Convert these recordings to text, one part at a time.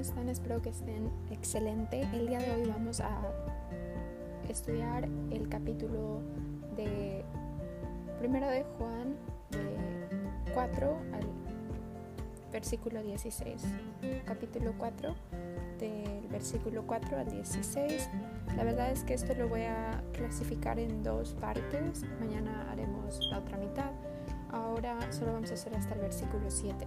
están? Espero que estén excelente. El día de hoy vamos a estudiar el capítulo de primero de Juan de 4 al versículo 16. Capítulo 4 del versículo 4 al 16. La verdad es que esto lo voy a clasificar en dos partes. Mañana haremos la otra mitad. Ahora solo vamos a hacer hasta el versículo 7.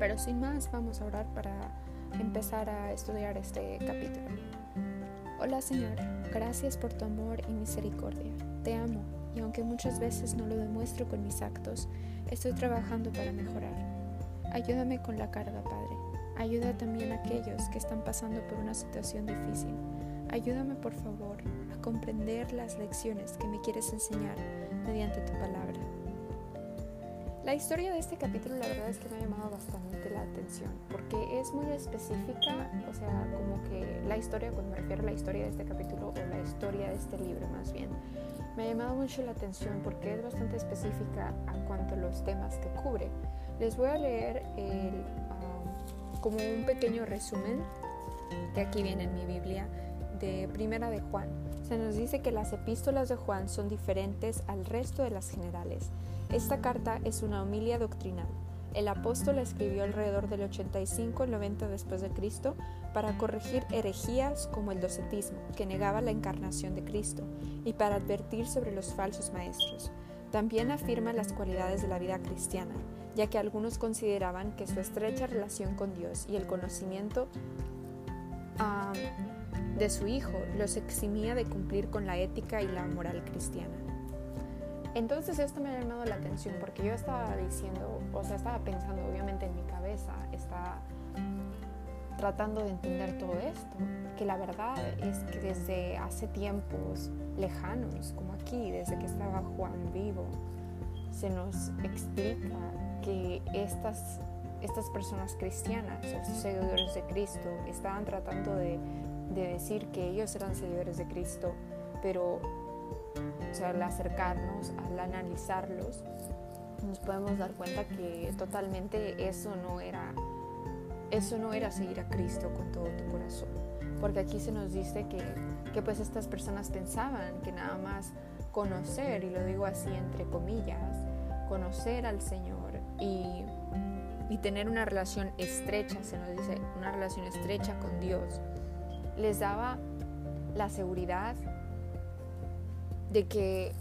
Pero sin más, vamos a orar para empezar a estudiar este capítulo. Hola Señor, gracias por tu amor y misericordia. Te amo y aunque muchas veces no lo demuestro con mis actos, estoy trabajando para mejorar. Ayúdame con la carga, Padre. Ayuda también a aquellos que están pasando por una situación difícil. Ayúdame, por favor, a comprender las lecciones que me quieres enseñar mediante tu palabra. La historia de este capítulo la verdad es que me ha llamado bastante la atención porque es muy específica, o sea, como que la historia, cuando me refiero a la historia de este capítulo o la historia de este libro más bien, me ha llamado mucho la atención porque es bastante específica a cuanto a los temas que cubre. Les voy a leer el, um, como un pequeño resumen que aquí viene en mi Biblia de Primera de Juan. Se nos dice que las epístolas de Juan son diferentes al resto de las generales esta carta es una homilia doctrinal. El apóstol la escribió alrededor del 85-90 después de Cristo para corregir herejías como el docetismo, que negaba la encarnación de Cristo, y para advertir sobre los falsos maestros. También afirma las cualidades de la vida cristiana, ya que algunos consideraban que su estrecha relación con Dios y el conocimiento de su Hijo los eximía de cumplir con la ética y la moral cristiana. Entonces esto me ha llamado la atención porque yo estaba diciendo, o sea, estaba pensando obviamente en mi cabeza, estaba tratando de entender todo esto, que la verdad es que desde hace tiempos lejanos, como aquí, desde que estaba Juan vivo, se nos explica que estas, estas personas cristianas, estos seguidores de Cristo, estaban tratando de, de decir que ellos eran seguidores de Cristo, pero o sea, al acercarnos, al analizarlos, nos podemos dar cuenta que totalmente eso no era eso no era seguir a Cristo con todo tu corazón. Porque aquí se nos dice que, que pues estas personas pensaban que nada más conocer, y lo digo así entre comillas, conocer al Señor y, y tener una relación estrecha, se nos dice, una relación estrecha con Dios, les daba la seguridad de que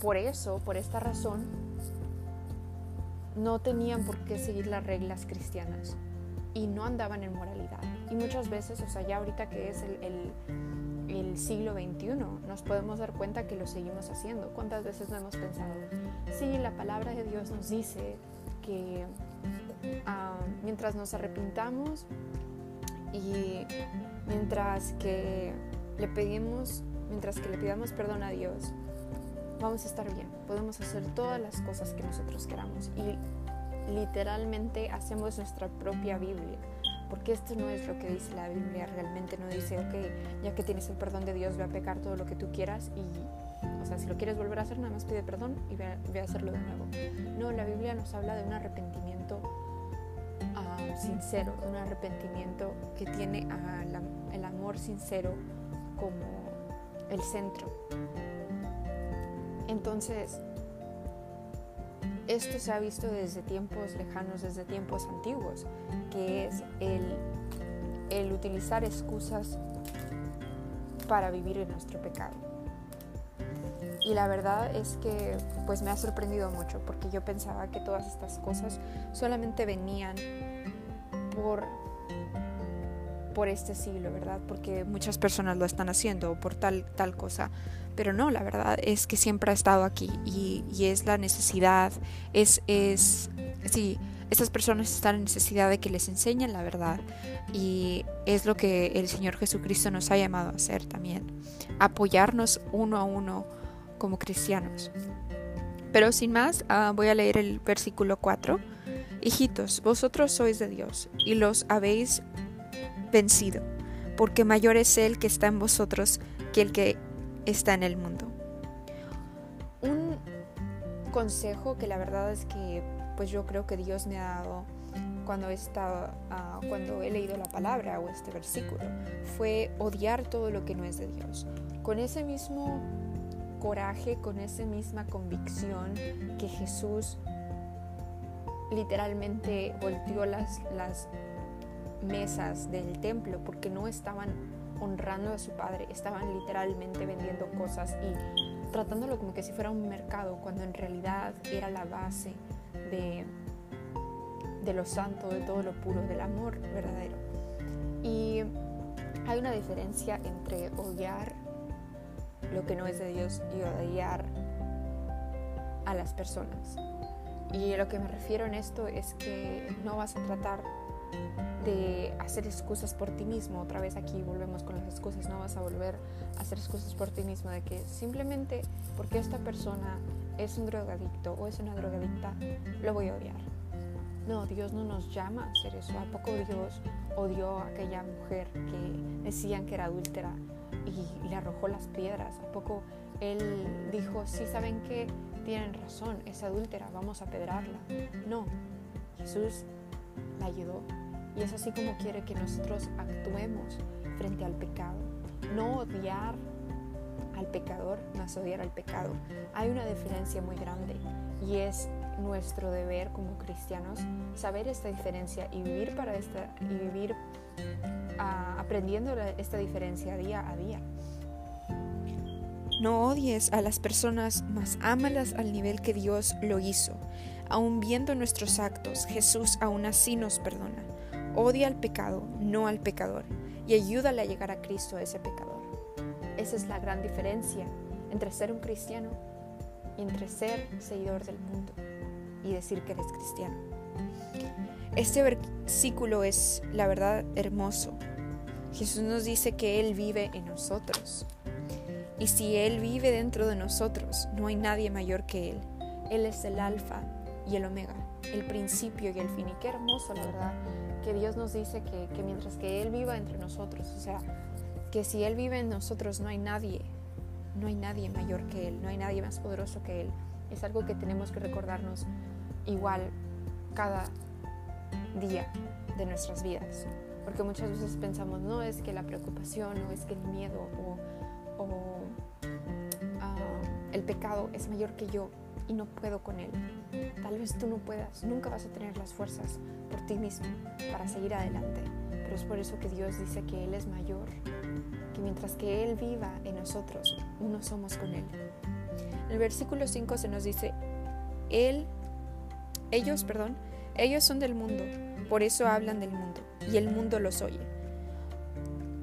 por eso, por esta razón, no tenían por qué seguir las reglas cristianas y no andaban en moralidad. Y muchas veces, o sea, ya ahorita que es el, el, siglo XXI, nos podemos dar cuenta que lo seguimos haciendo. ¿Cuántas veces no hemos pensado? Sí, la palabra de Dios nos dice que ah, mientras nos arrepintamos y mientras que le pedimos mientras que le pidamos perdón a Dios, vamos a estar bien. Podemos hacer todas las cosas que nosotros queramos y literalmente hacemos nuestra propia Biblia. Porque esto no es lo que dice la Biblia, realmente no dice, ok, ya que tienes el perdón de Dios, ve a pecar todo lo que tú quieras y, o sea, si lo quieres volver a hacer, nada más pide perdón y ve, a hacerlo de nuevo. No, la Biblia nos habla de un arrepentimiento ah, sincero, un arrepentimiento que tiene el amor sincero como el centro. Entonces, esto se ha visto desde tiempos lejanos, desde tiempos antiguos, que es el, el utilizar excusas para vivir en nuestro pecado. Y la verdad es que pues me ha sorprendido mucho porque yo pensaba que todas estas cosas solamente venían por por este siglo, ¿verdad? Porque muchas personas lo están haciendo por tal, tal cosa. Pero no, la verdad es que siempre ha estado aquí y, es la necesidad, es, es, sí, estas personas están en necesidad de que les enseñen la verdad y es lo que el Señor Jesucristo nos ha llamado a hacer también, apoyarnos uno a uno como cristianos. Pero sin más, ah, voy a leer el versículo 4. Hijitos, vosotros sois de Dios y los habéis vencido, porque mayor es el que está en vosotros que el que está en el mundo. Un consejo que la verdad es que pues yo creo que Dios me ha dado cuando, estaba, ah, cuando he leído la palabra o este versículo, fue odiar todo lo que no es de Dios. Con ese mismo coraje, con esa misma convicción que Jesús literalmente volteó las, las mesas del templo porque no estaban honrando a su padre, estaban literalmente vendiendo cosas y tratándolo como que si fuera un mercado, cuando en realidad era la base de, de lo santo, de todo lo puro, del amor verdadero. Y hay una diferencia entre odiar lo que no es de Dios y odiar a las personas. Y lo que me refiero en esto es que no vas a tratar de hacer excusas por ti mismo. Otra vez aquí volvemos con las excusas. No vas a volver a hacer excusas por ti mismo de que simplemente porque esta persona es un drogadicto o es una drogadicta, lo voy a odiar. No, Dios no nos llama a hacer eso. ¿A poco Dios odió a aquella mujer que decían que era adúltera y le arrojó las piedras? ¿A poco Él dijo, sí saben que tienen razón, es adúltera, vamos a pedrarla? No, Jesús la ayudó. Y es así como quiere que nosotros actuemos frente al pecado. No odiar al pecador, más odiar al pecado. Hay una diferencia muy grande y es nuestro deber como cristianos saber esta diferencia y vivir para esta y vivir ah, aprendiendo esta diferencia día a día. No odies a las personas, más ámalas al nivel que Dios lo hizo. Aun viendo nuestros actos, Jesús aún así nos perdona. Odia al pecado, no al pecador, y ayúdale a llegar a Cristo, a ese pecador. Esa es la gran diferencia entre ser un cristiano y entre ser seguidor del mundo y decir que eres cristiano. Este versículo es, la verdad, hermoso. Jesús nos dice que Él vive en nosotros. Y si Él vive dentro de nosotros, no hay nadie mayor que Él. Él es el alfa y el omega, el principio y el fin. Y qué hermoso, la verdad, que Dios nos dice que, que mientras que Él viva entre nosotros, o sea, que si Él vive en nosotros, no hay nadie, no hay nadie mayor que Él, no hay nadie más poderoso que Él. Es algo que tenemos que recordarnos igual cada día de nuestras vidas. Porque muchas veces pensamos, no es que la preocupación o es que el miedo o, ah, el pecado es mayor que yo y no puedo con él. Tal vez tú no puedas, nunca vas a tener las fuerzas por ti mismo para seguir adelante. Pero es por eso que Dios dice que Él es mayor, que mientras que Él viva en nosotros, uno somos con Él. En el versículo 5 se nos dice, Él ellos, perdón, ellos son del mundo, por eso hablan del mundo, y el mundo los oye.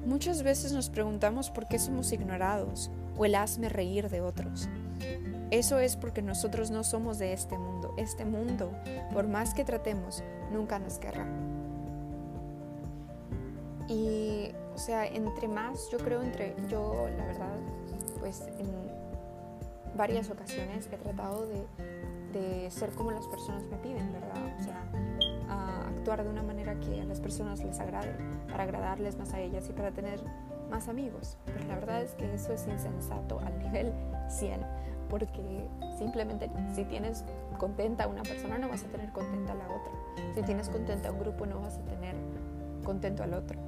Muchas veces nos preguntamos por qué somos ignorados o el hazme reír de otros. Eso es porque nosotros no somos de este mundo. Este mundo, por más que tratemos, nunca nos querrá. Y, o sea, entre más, yo creo, entre yo, la verdad, pues en varias ocasiones he tratado de ser como las personas me piden, ¿verdad? O sea, actuar de una manera que a las personas les agrade, para agradarles más a ellas y para tener más amigos. Pero la verdad es que eso es insensato al nivel 100, porque simplemente si tienes contenta a una persona no vas a tener contenta a la otra. Si tienes contenta a un grupo no vas a tener contento al otro.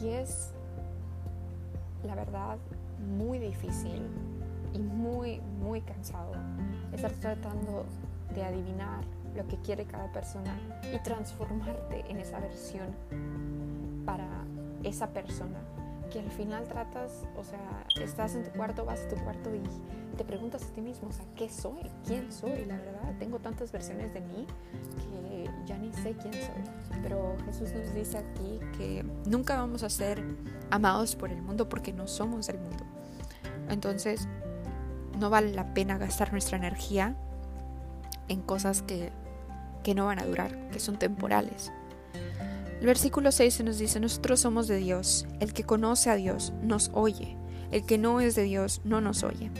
Y es, la verdad, muy difícil y muy, muy cansado estar tratando de adivinar lo que quiere cada persona y transformarte en esa versión para esa persona que al final tratas, o sea, estás en tu cuarto, vas a tu cuarto y te preguntas a ti mismo, o sea, ¿qué soy? ¿Quién soy? La verdad, tengo tantas versiones de mí que ya ni sé quién soy. Pero Jesús nos dice aquí que nunca vamos a ser amados por el mundo porque no somos del mundo. Entonces, no vale la pena gastar nuestra energía en cosas que, no van a durar, que son temporales. El versículo 6 se nos dice, nosotros somos de Dios, el que conoce a Dios nos oye, el que no es de Dios no nos oye.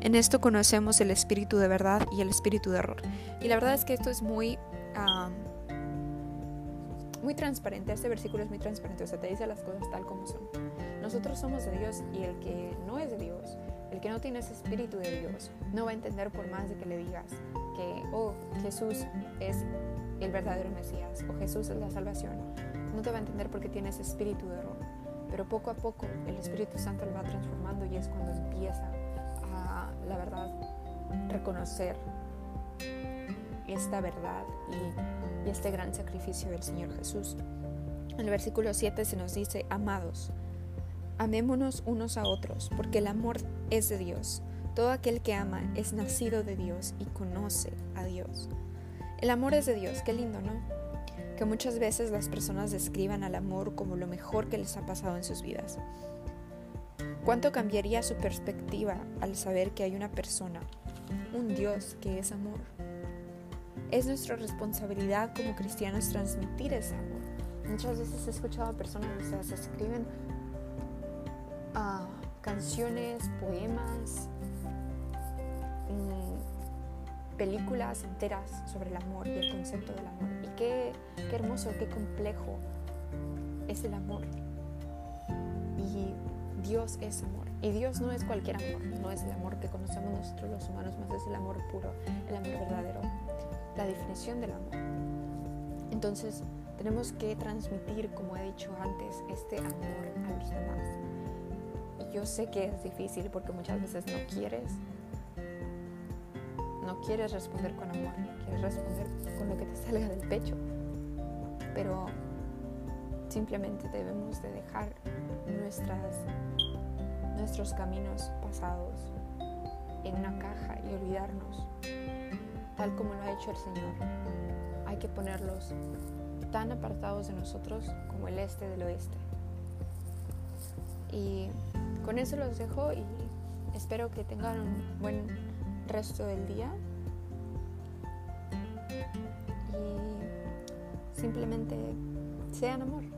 En esto conocemos el espíritu de verdad y el espíritu de error. Y la verdad es que esto es muy, muy transparente, este versículo es muy transparente, o sea, te dice las cosas tal como son. Nosotros somos de Dios y el que no es de Dios el que no tiene ese espíritu de Dios no va a entender por más de que le digas que, oh, Jesús es el verdadero Mesías o Jesús es la salvación, no te va a entender porque tienes espíritu de error. Pero poco a poco el Espíritu Santo lo va transformando y es cuando empieza a, la verdad, reconocer esta verdad y, y este gran sacrificio del Señor Jesús. En el versículo 7 se nos dice, amados, amémonos unos a otros, porque el amor es de Dios. Todo aquel que ama es nacido de Dios y conoce a Dios. El amor es de Dios, qué lindo, ¿no? Que muchas veces las personas describan al amor como lo mejor que les ha pasado en sus vidas. ¿Cuánto cambiaría su perspectiva al saber que hay una persona, un Dios que es amor? Es nuestra responsabilidad como cristianos transmitir ese amor. Muchas veces he escuchado a personas que se escriben uh, canciones, poemas, películas enteras sobre el amor y el concepto del amor. Y qué, qué hermoso, qué complejo es el amor. Y Dios es amor. Y Dios no es cualquier amor, no es el amor que conocemos nosotros los humanos, más es el amor puro, el amor verdadero, la definición del amor. Entonces, tenemos que transmitir, como he dicho antes, este amor a los demás. Y yo sé que es difícil porque muchas veces no quieres, no quieres responder con amor, quieres responder con lo que te salga del pecho. Pero simplemente debemos de dejar nuestras, nuestros caminos pasados en una caja y olvidarnos, tal como lo ha hecho el Señor. Hay que ponerlos tan apartados de nosotros como el este del oeste. Y con eso los dejo y espero que tengan un buen resto del día y simplemente sean amor.